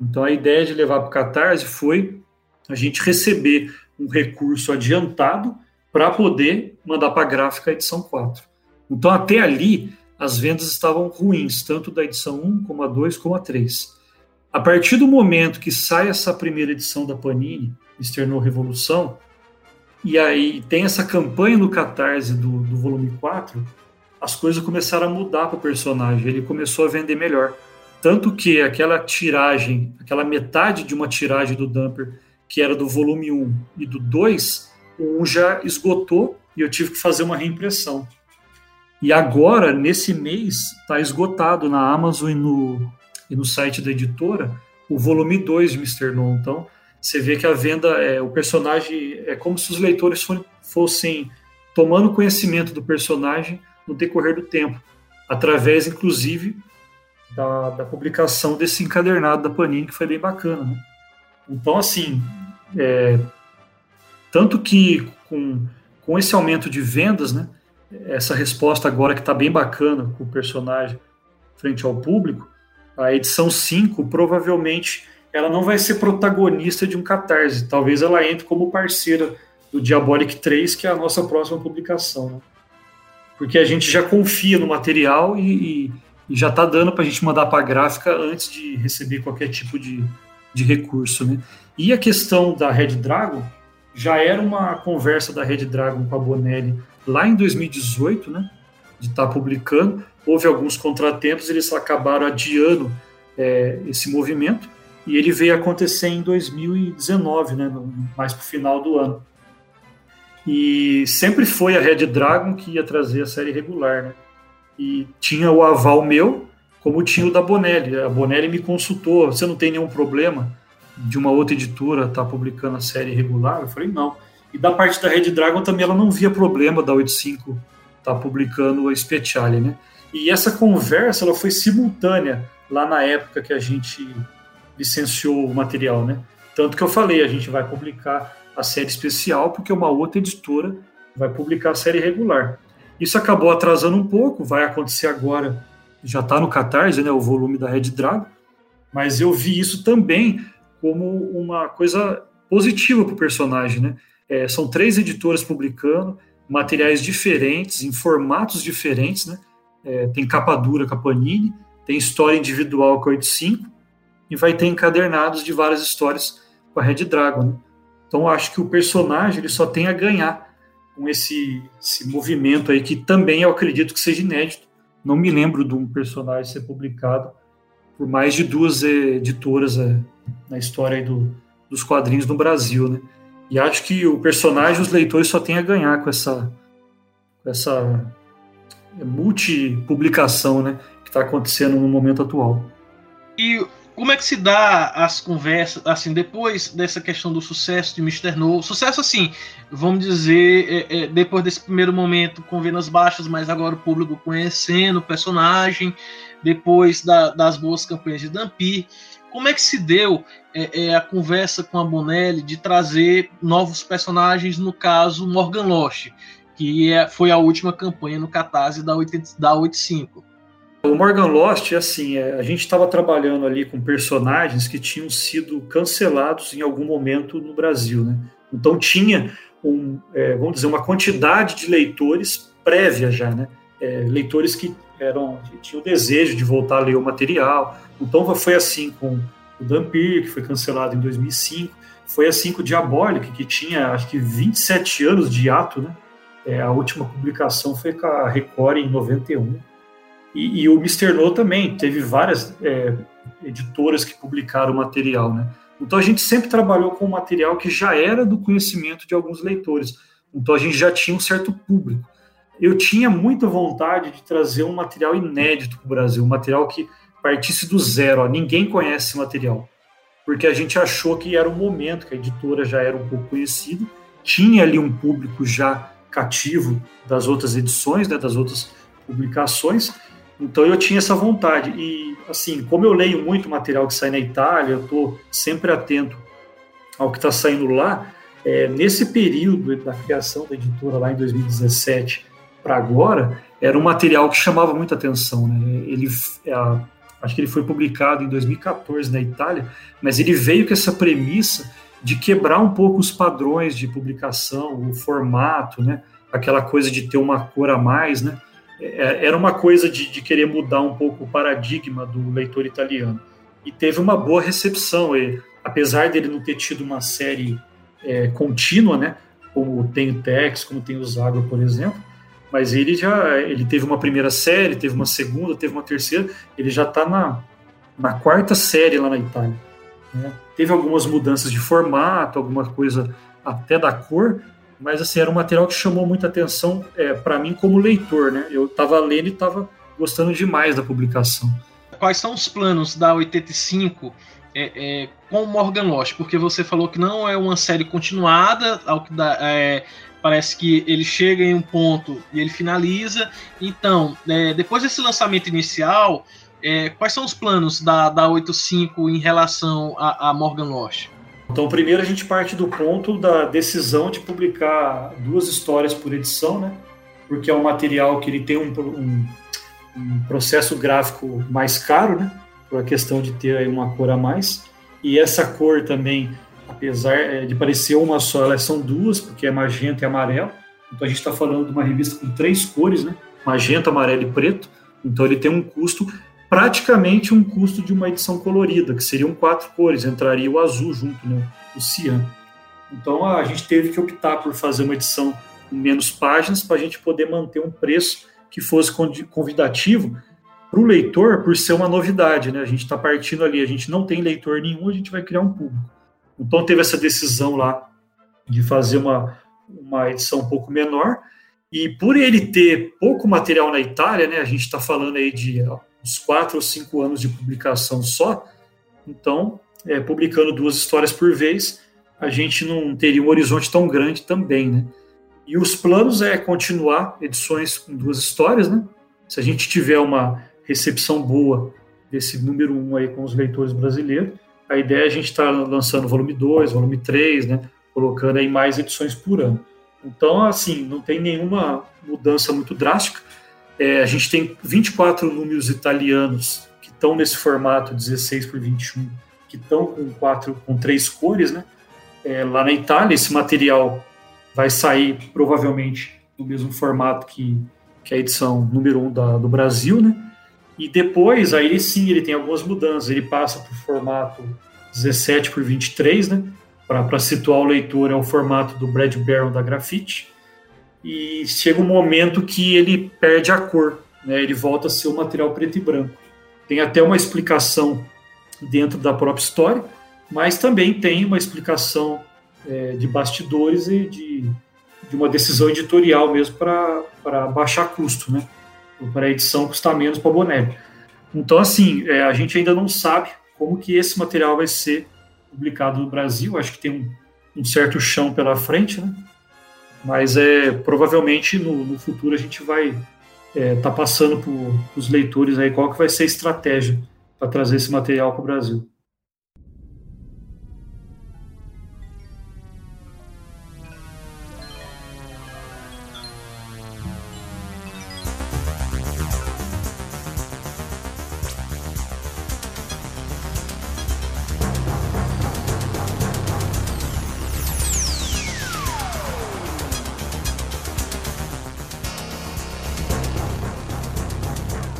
S2: Então a ideia de levar para o Catarse foi a gente receber um recurso adiantado para poder mandar para a gráfica a edição 4. Então até ali as vendas estavam ruins, tanto da edição 1 como a 2 como a 3. A partir do momento que sai essa primeira edição da Panini, Externou Revolução, e aí tem essa campanha no Catarse do, do volume 4, as coisas começaram a mudar para o personagem, ele começou a vender melhor. Tanto que aquela tiragem, aquela metade de uma tiragem do Dumper, que era do volume 1 e do 2, o 1 já esgotou e eu tive que fazer uma reimpressão. E agora, nesse mês, está esgotado na Amazon e no, e no site da editora o volume 2 de Mr. No. Então, você vê que a venda, é, o personagem, é como se os leitores fossem tomando conhecimento do personagem no decorrer do tempo, através, inclusive, da, da, publicação desse encadernado da Panini, que foi bem bacana. Né? Então, assim, é, tanto que com, com esse aumento de vendas, né, essa resposta agora que está bem bacana com o personagem frente ao público, a edição 5 provavelmente ela não vai ser protagonista de um catarse, talvez ela entre como parceira do Diabolic 3, que é a nossa próxima publicação. Né? Porque a gente já confia no material e, e e já está dando para a gente mandar para a gráfica antes de receber qualquer tipo de, de recurso. Né? E a questão da Red Dragon já era uma conversa da Red Dragon com a Bonelli lá em 2018, né? de estar tá publicando. Houve alguns contratempos, eles acabaram adiando é, esse movimento e ele veio acontecer em 2019, né? mais para o final do ano. E sempre foi a Red Dragon que ia trazer a série regular, né? E tinha o aval meu, como tinha o da Bonelli. A Bonelli me consultou: você não tem nenhum problema de uma outra editora estar tá publicando a série regular? Eu falei: não. E da parte da Red Dragon também ela não via problema da 85 estar tá publicando a Speciale, né? E essa conversa ela foi simultânea lá na época que a gente licenciou o material, né? Tanto que eu falei, a gente vai publicar a série especial porque uma outra editora vai publicar a série regular. Isso acabou atrasando um pouco, vai acontecer agora, já está no Catarse, né, o volume da Red Dragon, mas eu vi isso também como uma coisa positiva para o personagem. Né? É, são três editoras publicando materiais diferentes, em formatos diferentes, né? É, tem capa dura com a Panini, tem história individual com a 85 e vai ter encadernados de várias histórias com a Red Dragon. Né? Então acho que o personagem ele só tem a ganhar com esse, esse movimento aí que também eu acredito que seja inédito. Não me lembro de um personagem ser publicado por mais de duas editoras é, na história do, dos quadrinhos no Brasil, né? E acho que o personagem, os leitores só têm a ganhar com essa, com essa multipublicação, né? Que está acontecendo no momento atual.
S4: E como é que se dá as conversas, assim, depois dessa questão do sucesso de Mr. No? Sucesso, assim, vamos dizer, é, é, depois desse primeiro momento com vendas baixas, mas agora o público conhecendo o personagem, depois da, das boas campanhas de Dampir, como é que se deu é, é, a conversa com a Bonelli de trazer novos personagens, no caso Morgan Lost, que é, foi a última campanha no Catarse da, 80, da 85?
S2: O Morgan Lost, assim, é, a gente estava trabalhando ali com personagens que tinham sido cancelados em algum momento no Brasil, né? Então tinha, um, é, vamos dizer, uma quantidade de leitores prévia já, né? É, leitores que eram que tinham o desejo de voltar a ler o material. Então foi assim com o Dampir, que foi cancelado em 2005. Foi assim com o Diabolic, que tinha acho que 27 anos de ato, né? É, a última publicação foi com a Record em 91. E, e o Mr. No também teve várias é, editoras que publicaram material, né? Então a gente sempre trabalhou com material que já era do conhecimento de alguns leitores. Então a gente já tinha um certo público. Eu tinha muita vontade de trazer um material inédito para o Brasil, um material que partisse do zero. Ó, ninguém conhece esse material, porque a gente achou que era o momento, que a editora já era um pouco conhecida, tinha ali um público já cativo das outras edições, né, das outras publicações, então eu tinha essa vontade. E, assim, como eu leio muito material que sai na Itália, eu estou sempre atento ao que está saindo lá. É, nesse período da criação da editora, lá em 2017 para agora, era um material que chamava muita atenção. Né? Ele, é, acho que ele foi publicado em 2014 na Itália, mas ele veio com essa premissa de quebrar um pouco os padrões de publicação, o formato, né? aquela coisa de ter uma cor a mais, né? É, era uma coisa de, de, querer mudar um pouco o paradigma do leitor italiano. E teve uma boa recepção, e, apesar dele não ter tido uma série é, contínua, né, como tem o Tex, como tem o Zago, por exemplo, mas ele já ele teve uma primeira série, teve uma segunda, teve uma terceira, ele já está na, na quarta série lá na Itália. Né? Teve algumas mudanças de formato, alguma coisa até da cor, mas assim, era um material que chamou muita atenção é, para mim como leitor, né? Eu estava lendo e estava gostando demais da publicação.
S4: Quais são os planos da 85 é, é, com Morgan Lost? Porque você falou que não é uma série continuada, ao que dá, é, parece que ele chega em um ponto e ele finaliza. Então, é, depois desse lançamento inicial, é, quais são os planos da, da 85 em relação a, a Morgan Lost?
S2: Então, primeiro a gente parte do ponto da decisão de publicar duas histórias por edição, né? Porque é um material que ele tem um, um, um processo gráfico mais caro, né? Por a questão de ter uma cor a mais. E essa cor também, apesar é, de parecer uma só, elas são duas, porque é magenta e amarelo. Então a gente está falando de uma revista com três cores, né? Magenta, amarelo e preto. Então ele tem um custo praticamente um custo de uma edição colorida, que seriam quatro cores, entraria o azul junto, né, o cian. Então a gente teve que optar por fazer uma edição com menos páginas para a gente poder manter um preço que fosse convidativo para o leitor, por ser uma novidade, né? A gente está partindo ali, a gente não tem leitor nenhum, a gente vai criar um público. Então teve essa decisão lá de fazer uma, uma edição um pouco menor. E por ele ter pouco material na Itália, né? A gente está falando aí de uns quatro ou cinco anos de publicação só. Então, é, publicando duas histórias por vez, a gente não teria um horizonte tão grande também, né? E os planos é continuar edições com duas histórias, né? Se a gente tiver uma recepção boa desse número um aí com os leitores brasileiros, a ideia é a gente estar tá lançando volume 2, volume 3, né? Colocando aí mais edições por ano. Então, assim, não tem nenhuma mudança muito drástica. É, a gente tem 24 números italianos que estão nesse formato 16 por 21, que estão com quatro, com três cores, né? É, lá na Itália, esse material vai sair provavelmente no mesmo formato que, que a edição número 1 um da, do Brasil, né? E depois, aí sim, ele tem algumas mudanças. Ele passa para o formato 17 por 23, né? Para situar o leitor, é o formato do Brad Barron da Grafite e chega um momento que ele perde a cor, né? ele volta a ser um material preto e branco. Tem até uma explicação dentro da própria história, mas também tem uma explicação é, de bastidores e de, de uma decisão editorial mesmo para baixar custo, né? para a edição custar menos para a Bonelli. Então, assim, é, a gente ainda não sabe como que esse material vai ser publicado no Brasil. Acho que tem um, um certo chão pela frente, né? Mas é provavelmente no, no futuro a gente vai estar é, tá passando para os leitores aí qual que vai ser a estratégia para trazer esse material para o Brasil.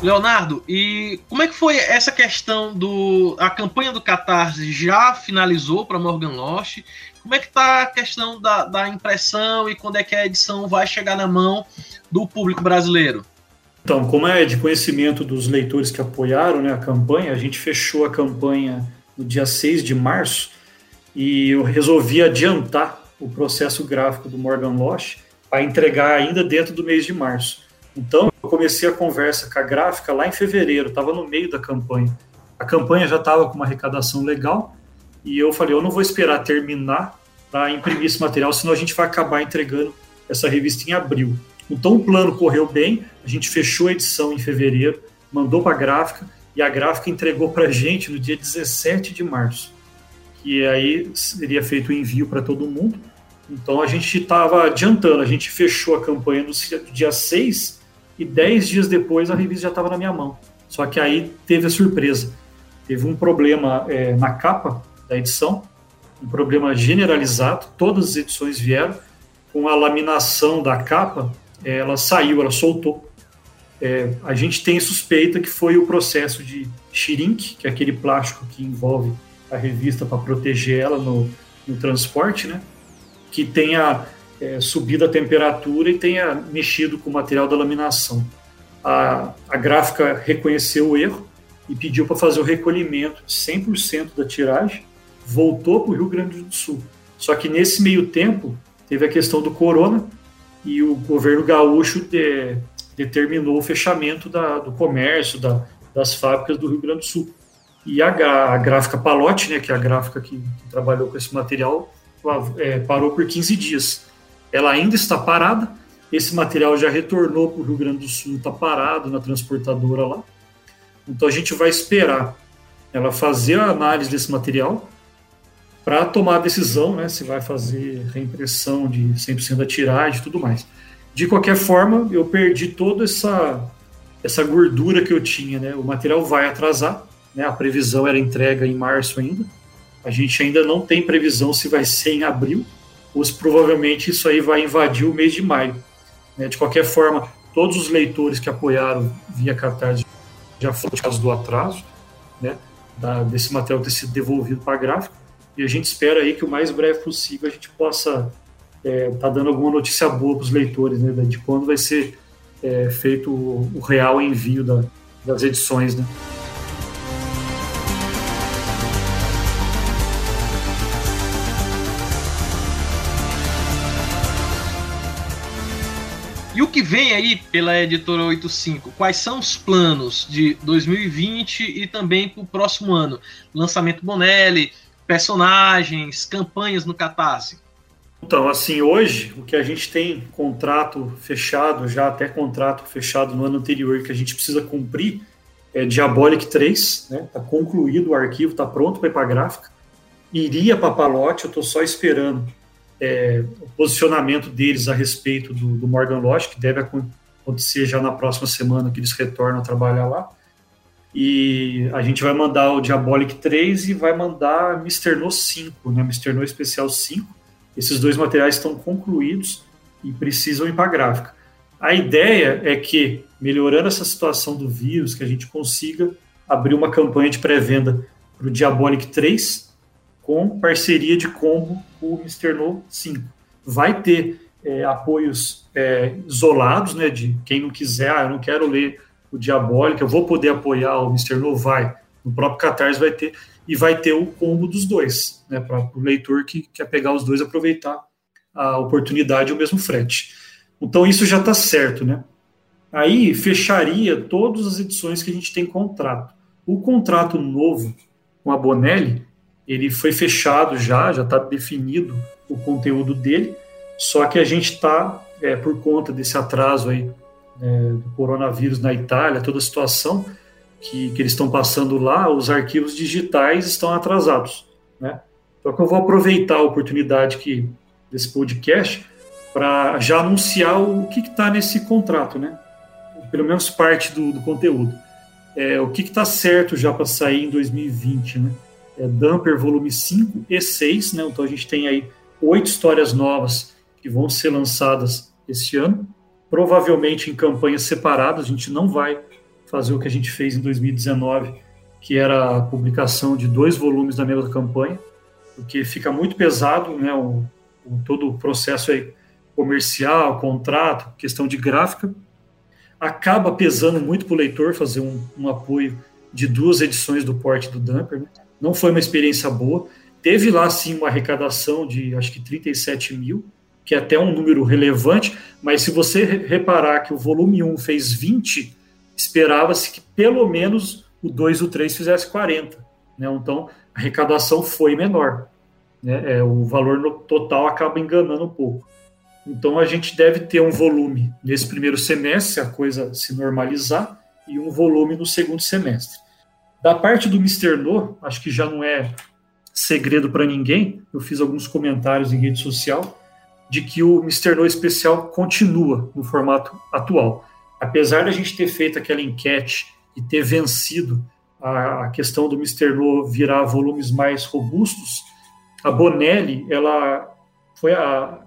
S4: Leonardo, e como é que foi essa questão do. A campanha do Catarse já finalizou para Morgan Lost? Como é que está a questão da, da impressão e quando é que a edição vai chegar na mão do público brasileiro?
S2: Então, como é de conhecimento dos leitores que apoiaram né, a campanha, a gente fechou a campanha no dia 6 de março e eu resolvi adiantar o processo gráfico do Morgan Lost para entregar ainda dentro do mês de março. Então, eu comecei a conversa com a gráfica lá em fevereiro, estava no meio da campanha. A campanha já estava com uma arrecadação legal e eu falei: eu não vou esperar terminar para imprimir esse material, senão a gente vai acabar entregando essa revista em abril. Então, o plano correu bem, a gente fechou a edição em fevereiro, mandou para a gráfica e a gráfica entregou para a gente no dia 17 de março. Que aí seria feito o envio para todo mundo. Então a gente estava adiantando, a gente fechou a campanha no dia 6 e dez dias depois a revista já estava na minha mão. Só que aí teve a surpresa. Teve um problema é, na capa da edição, um problema generalizado, todas as edições vieram, com a laminação da capa, ela saiu, ela soltou. É, a gente tem suspeita que foi o processo de shrink, que é aquele plástico que envolve a revista para proteger ela no, no transporte, né? Que tenha é, subido a temperatura e tenha mexido com o material da laminação. A, a gráfica reconheceu o erro e pediu para fazer o recolhimento de 100% da tiragem, voltou para o Rio Grande do Sul. Só que nesse meio tempo teve a questão do corona e o governo gaúcho de, determinou o fechamento da, do comércio, da, das fábricas do Rio Grande do Sul. E a, a gráfica Palote, né, que é a gráfica que, que trabalhou com esse material, é, parou por 15 dias ela ainda está parada. Esse material já retornou para o Rio Grande do Sul, está parado na transportadora lá. Então a gente vai esperar ela fazer a análise desse material para tomar a decisão né, se vai fazer reimpressão de 100% da tiragem e tudo mais. De qualquer forma, eu perdi toda essa, essa gordura que eu tinha. Né? O material vai atrasar, né? a previsão era entrega em março ainda. A gente ainda não tem previsão se vai ser em abril os, provavelmente isso aí vai invadir o mês de maio. Né? De qualquer forma, todos os leitores que apoiaram via Catarse já foram por causa do atraso, né? Da, desse material ter sido devolvido para a gráfica, e a gente espera aí que o mais breve possível a gente possa estar é, tá dando alguma notícia boa para os leitores, né? De quando vai ser é, feito o, o, real envio da, das edições, né?
S4: Que vem aí pela editora 85? Quais são os planos de 2020 e também para o próximo ano? Lançamento Bonelli, personagens, campanhas no Catarse?
S2: Então, assim, hoje o que a gente tem contrato fechado, já até contrato fechado no ano anterior, que a gente precisa cumprir, é Diabolic 3, né? Tá concluído o arquivo, tá pronto para ir para gráfica. Iria para Palote, eu estou só esperando é, o posicionamento deles a respeito do, do Morgan Lodge, que deve acontecer já na próxima semana que eles retornam a trabalhar lá. E a gente vai mandar o Diabolic 3 e vai mandar Mr. No 5, né? Mr. No Especial 5. Esses dois materiais estão concluídos e precisam ir para a gráfica. A ideia é que, melhorando essa situação do vírus, que a gente consiga abrir uma campanha de pré-venda para o Diabolic 3 com parceria de combo o Mr. No 5. Vai ter é, apoios é, isolados, né, de quem não quiser, ah, eu não quero ler o Diabólico, eu vou poder apoiar o Mr. No, vai. No próprio Catarse vai ter, e vai ter o combo dos dois, né, para o leitor que quer pegar os dois aproveitar a oportunidade e o mesmo frete. Então isso já está certo, né? Aí fecharia todas as edições que a gente tem contrato. O contrato novo com a Bonelli, ele foi fechado já, já está definido o conteúdo dele, só que a gente está, é, por conta desse atraso aí é, do coronavírus na Itália, toda a situação que, que eles estão passando lá, os arquivos digitais estão atrasados, né? Então que eu vou aproveitar a oportunidade que, desse podcast para já anunciar o que está nesse contrato, né? Pelo menos parte do, do conteúdo. É, o que está certo já para sair em 2020, né? É Dumper volume 5 e 6, né? Então a gente tem aí oito histórias novas que vão ser lançadas esse ano, provavelmente em campanhas separadas, a gente não vai fazer o que a gente fez em 2019, que era a publicação de dois volumes da mesma campanha, porque fica muito pesado, né, o, o todo o processo aí comercial, contrato, questão de gráfica, acaba pesando muito para o leitor fazer um, um, apoio de duas edições do porte do Dumper, né? Não foi uma experiência boa, teve lá sim uma arrecadação de acho que 37 mil, que é até um número relevante, mas se você reparar que o volume 1 fez 20, esperava-se que pelo menos o 2 e o 3 fizesse 40. Né? Então, a arrecadação foi menor. Né? É, o valor total acaba enganando um pouco. Então, a gente deve ter um volume nesse primeiro semestre, se a coisa se normalizar, e um volume no segundo semestre. Da parte do Mr. No, acho que já não é segredo para ninguém, eu fiz alguns comentários em rede social, de que o Mr. No especial continua no formato atual. Apesar de a gente ter feito aquela enquete e ter vencido a, questão do Mr. No virar volumes mais robustos, a Bonelli, ela foi a,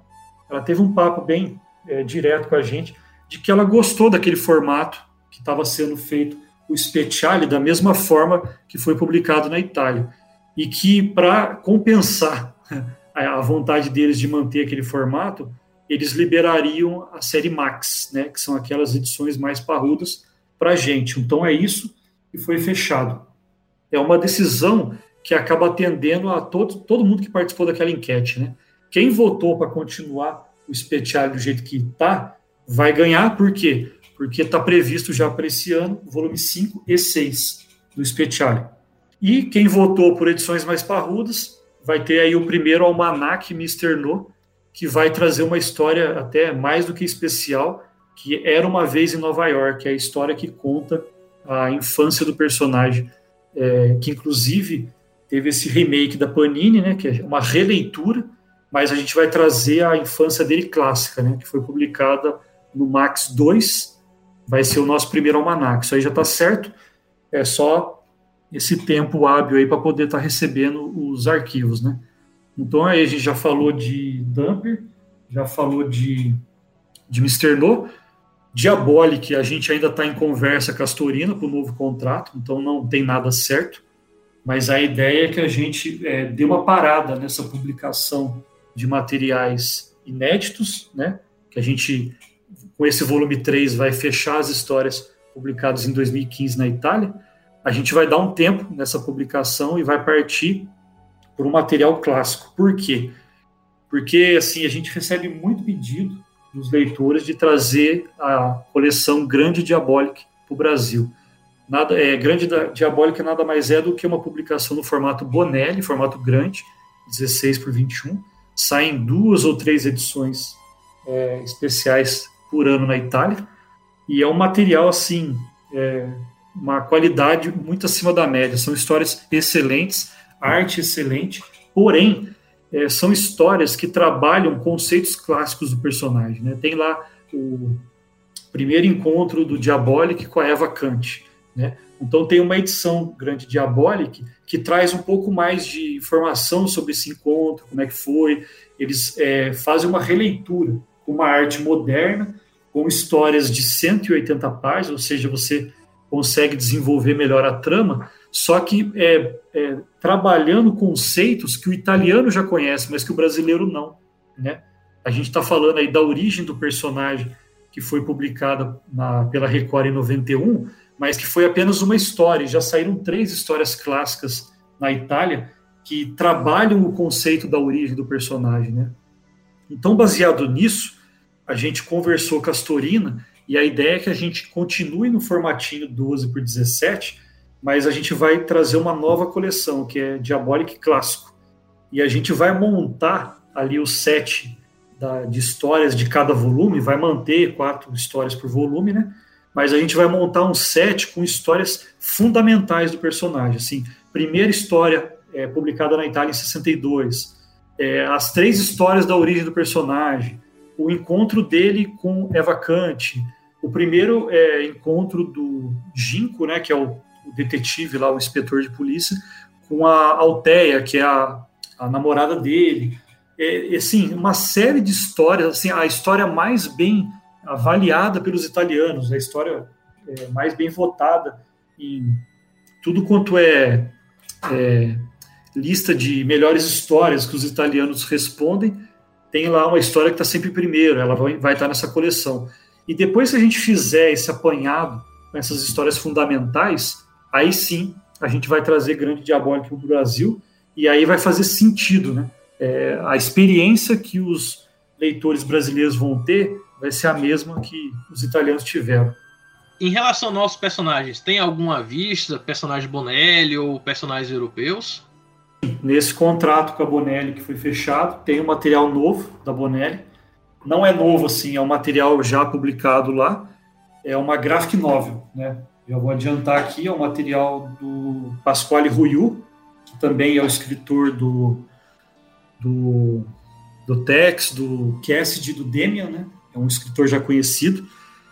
S2: ela teve um papo bem é, direto com a gente de que ela gostou daquele formato que estava sendo feito o Speciale da mesma forma que foi publicado na Itália e que para compensar a vontade deles de manter aquele formato, eles liberariam a série Max, né, que são aquelas edições mais parrudas para a gente. Então é isso que foi fechado. É uma decisão que acaba atendendo a todo, todo mundo que participou daquela enquete. Né? Quem votou para continuar o especial do jeito que está, vai ganhar, por quê? Porque está previsto já para esse ano, volume 5 e 6 do especial. E quem votou por edições mais parrudas vai ter aí o primeiro almanac Mr. No, que vai trazer uma história até mais do que especial, que era uma vez em Nova York, é a história que conta a infância do personagem, é, que inclusive teve esse remake da Panini, né, que é uma releitura, mas a gente vai trazer a infância dele clássica, né, que foi publicada no Max 2, vai ser o nosso primeiro almanac. Isso aí já está certo, é só esse tempo hábil aí para poder estar tá recebendo os arquivos, né? Então aí a gente já falou de Dumper, já falou de, de Mr. No, Diabolic, a gente ainda está em conversa com a Astorina para o novo contrato, então não tem nada certo, mas a ideia é que a gente é, dê uma parada nessa publicação de materiais inéditos, né? Que a gente, com esse volume 3, vai fechar as histórias publicadas em 2015 na Itália a gente vai dar um tempo nessa publicação e vai partir por um material clássico. Por quê? Porque assim a gente recebe muito pedido dos leitores de trazer a coleção Grande Diabolic para o Brasil. Nada é Grande Diabolic nada mais é do que uma publicação no formato Bonelli, formato grande, 16 por 21. Saem duas ou três edições é, especiais por ano na Itália e é um material assim é, uma qualidade muito acima da média. São histórias excelentes, arte excelente, porém, é, são histórias que trabalham conceitos clássicos do personagem. Né? Tem lá o primeiro encontro do Diabolic com a Eva Kant. Né? Então, tem uma edição grande Diabolic que traz um pouco mais de informação sobre esse encontro, como é que foi. Eles é, fazem uma releitura com uma arte moderna, com histórias de 180 páginas, ou seja, você consegue desenvolver melhor a trama, só que é, é, trabalhando conceitos que o italiano já conhece, mas que o brasileiro não. Né? A gente está falando aí da origem do personagem que foi publicada pela Record em 91, mas que foi apenas uma história. Já saíram três histórias clássicas na Itália que trabalham o conceito da origem do personagem. Né? Então, baseado nisso, a gente conversou com a Astorina e a ideia é que a gente continue no formatinho 12 por 17, mas a gente vai trazer uma nova coleção, que é Diabolic Clássico. E a gente vai montar ali o set da, de histórias de cada volume, vai manter quatro histórias por volume, né? Mas a gente vai montar um set com histórias fundamentais do personagem. Assim, primeira história é, publicada na Itália em 62, é, as três histórias da origem do personagem, o encontro dele com Eva Kant, o primeiro é, encontro do Ginko, né, que é o o detetive lá, o inspetor de polícia, com a Alteia, que é a, a namorada dele. É, assim, uma série de histórias, assim, a história mais bem avaliada pelos italianos, a história é, mais bem votada em tudo quanto é, é lista de melhores histórias que os italianos respondem, tem lá uma história que está sempre primeiro, ela vai, vai estar nessa coleção. E depois que a gente fizer esse apanhado com essas histórias fundamentais, aí sim a gente vai trazer grande diabólico para o Brasil e aí vai fazer sentido, né? É, a experiência que os leitores brasileiros vão ter vai ser a mesma que os italianos tiveram.
S4: Em relação aos nossos personagens, tem alguma vista, personagem Bonelli ou personagens europeus?
S2: Nesse contrato com a Bonelli que foi fechado, tem um material novo da Bonelli. Não é novo assim, é um material já publicado lá. É uma graphic novel, né? Já vou adiantar aqui, é um material do Pasquale Ruyu, que também é o escritor do, do, do Tex, do Cassidy, do Demian, né? É um escritor já conhecido.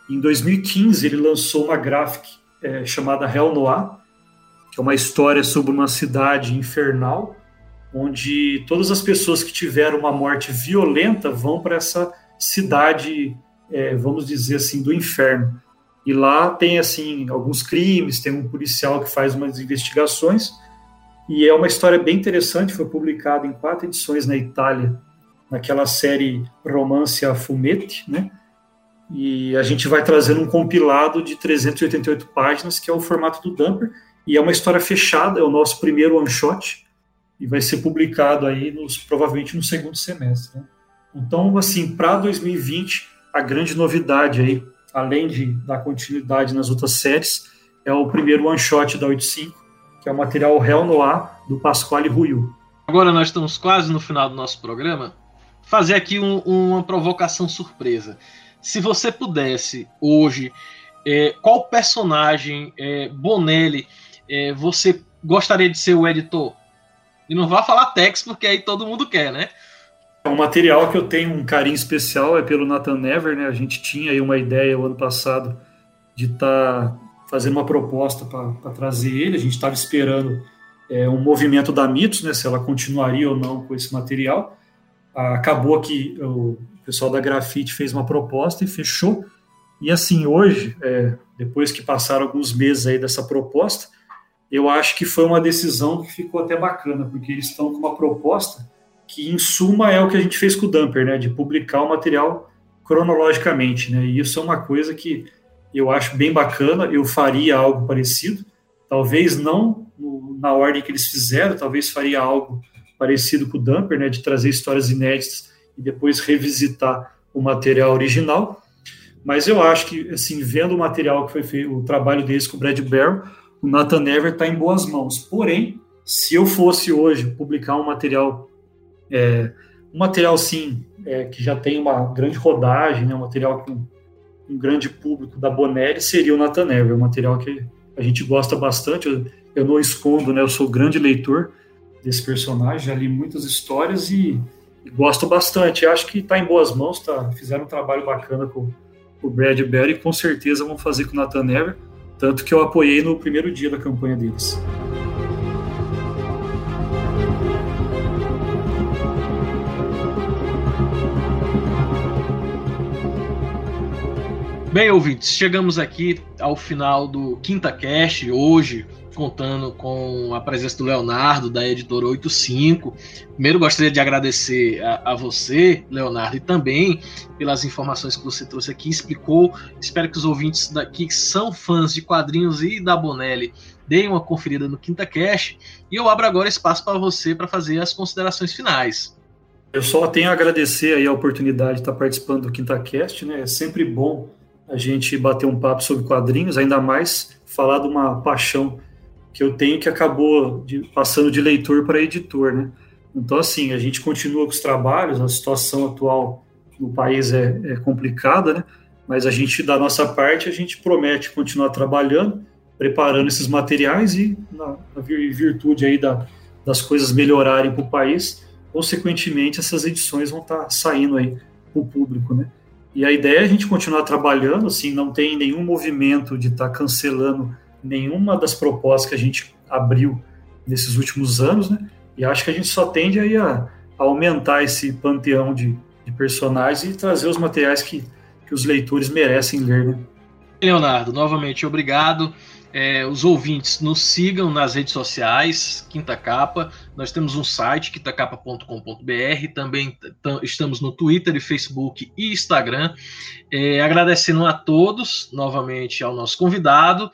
S2: Em 2015, ele lançou uma graphic é, chamada Hell Noir, que é uma história sobre uma cidade infernal, onde todas as pessoas que tiveram uma morte violenta vão para essa cidade, é, vamos dizer assim, do inferno. E lá tem assim alguns crimes, tem um policial que faz umas investigações e é uma história bem interessante. Foi publicada em quatro edições na Itália, naquela série Romance a Fumetti, né? E a gente vai trazendo um compilado de 388 páginas, que é o formato do Dumper, e é uma história fechada, é o nosso primeiro one shot, e vai ser publicado aí nos, provavelmente no segundo semestre. Né? Então, assim, para 2020, a grande novidade aí além de dar continuidade nas outras séries, é o primeiro one shot da 85, que é o material Hell Noir do Pasquale Ruiu.
S4: Agora nós estamos quase no final do nosso programa. Fazer aqui um, uma provocação surpresa. Se você pudesse hoje, é, qual personagem é, Bonelli é, você gostaria de ser o editor? E não vá falar Tex, porque aí todo mundo quer, né?
S2: Um material que eu tenho um carinho especial é pelo Nathan Never, né? A gente tinha aí uma ideia o ano passado de estar tá fazendo uma proposta para trazer ele. A gente estava esperando é, um movimento da Mitos, né? Se ela continuaria ou não com esse material. Acabou que o pessoal da Grafite fez uma proposta e fechou. E assim, hoje, é, depois que passaram alguns meses aí dessa proposta, eu acho que foi uma decisão que ficou até bacana, porque eles estão com uma proposta que em suma é o que a gente fez com o Dumper, né, de publicar o material cronologicamente, né, e isso é uma coisa que eu acho bem bacana, eu faria algo parecido, talvez não na ordem que eles fizeram, talvez faria algo parecido com o Dumper, né, de trazer histórias inéditas e depois revisitar o material original, mas eu acho que, assim, vendo o material que foi feito, o trabalho deles com o Brad Barrow, o Nathan Never está em boas mãos, porém, se eu fosse hoje publicar um material é, um material, sim, é, que já tem uma grande rodagem, né, um material com um grande público da Bonelli, seria o Nathan Never, um material que a gente gosta bastante. Eu, eu não escondo, né, eu sou grande leitor desse personagem, já li muitas histórias e, e gosto bastante. Acho que está em boas mãos, tá, fizeram um trabalho bacana com, com o Brad Berry e com certeza vão fazer com o Nathan Never, tanto que eu apoiei no primeiro dia da campanha deles.
S4: Bem, ouvintes, chegamos aqui ao final do Quinta Cast, hoje, contando com a presença do Leonardo, da editora 85. Primeiro, gostaria de agradecer a, a, você, Leonardo, e também pelas informações que você trouxe aqui, explicou. Espero que os ouvintes daqui que são fãs de quadrinhos e da Bonelli deem uma conferida no Quinta Cast. E eu abro agora espaço para você para fazer as considerações finais.
S2: Eu só tenho a agradecer aí a oportunidade de estar participando do Quinta Cast, né? É sempre bom a gente bater um papo sobre quadrinhos, ainda mais falar de uma paixão que eu tenho que acabou de, passando de leitor para editor, né? Então, assim, a gente continua com os trabalhos, a situação atual no país é, é complicada, né? Mas a gente, da nossa parte, a gente promete continuar trabalhando, preparando esses materiais e, na, na virtude aí da, das coisas melhorarem para o país, consequentemente, essas edições vão estar tá saindo aí para o público, né? E a ideia é a gente continuar trabalhando, assim, não tem nenhum movimento de estar tá cancelando nenhuma das propostas que a gente abriu nesses últimos anos, né? E acho que a gente só tende aí a, a aumentar esse panteão de, de, personagens e trazer os materiais que, que os leitores merecem ler, né?
S1: Leonardo, novamente obrigado. É, os ouvintes nos sigam nas redes sociais, Quinta Capa. Nós temos um site, quintacapa.com.br. Também estamos no Twitter, Facebook e Instagram. É, agradecendo a todos, novamente ao nosso convidado.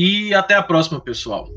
S1: E até a próxima, pessoal.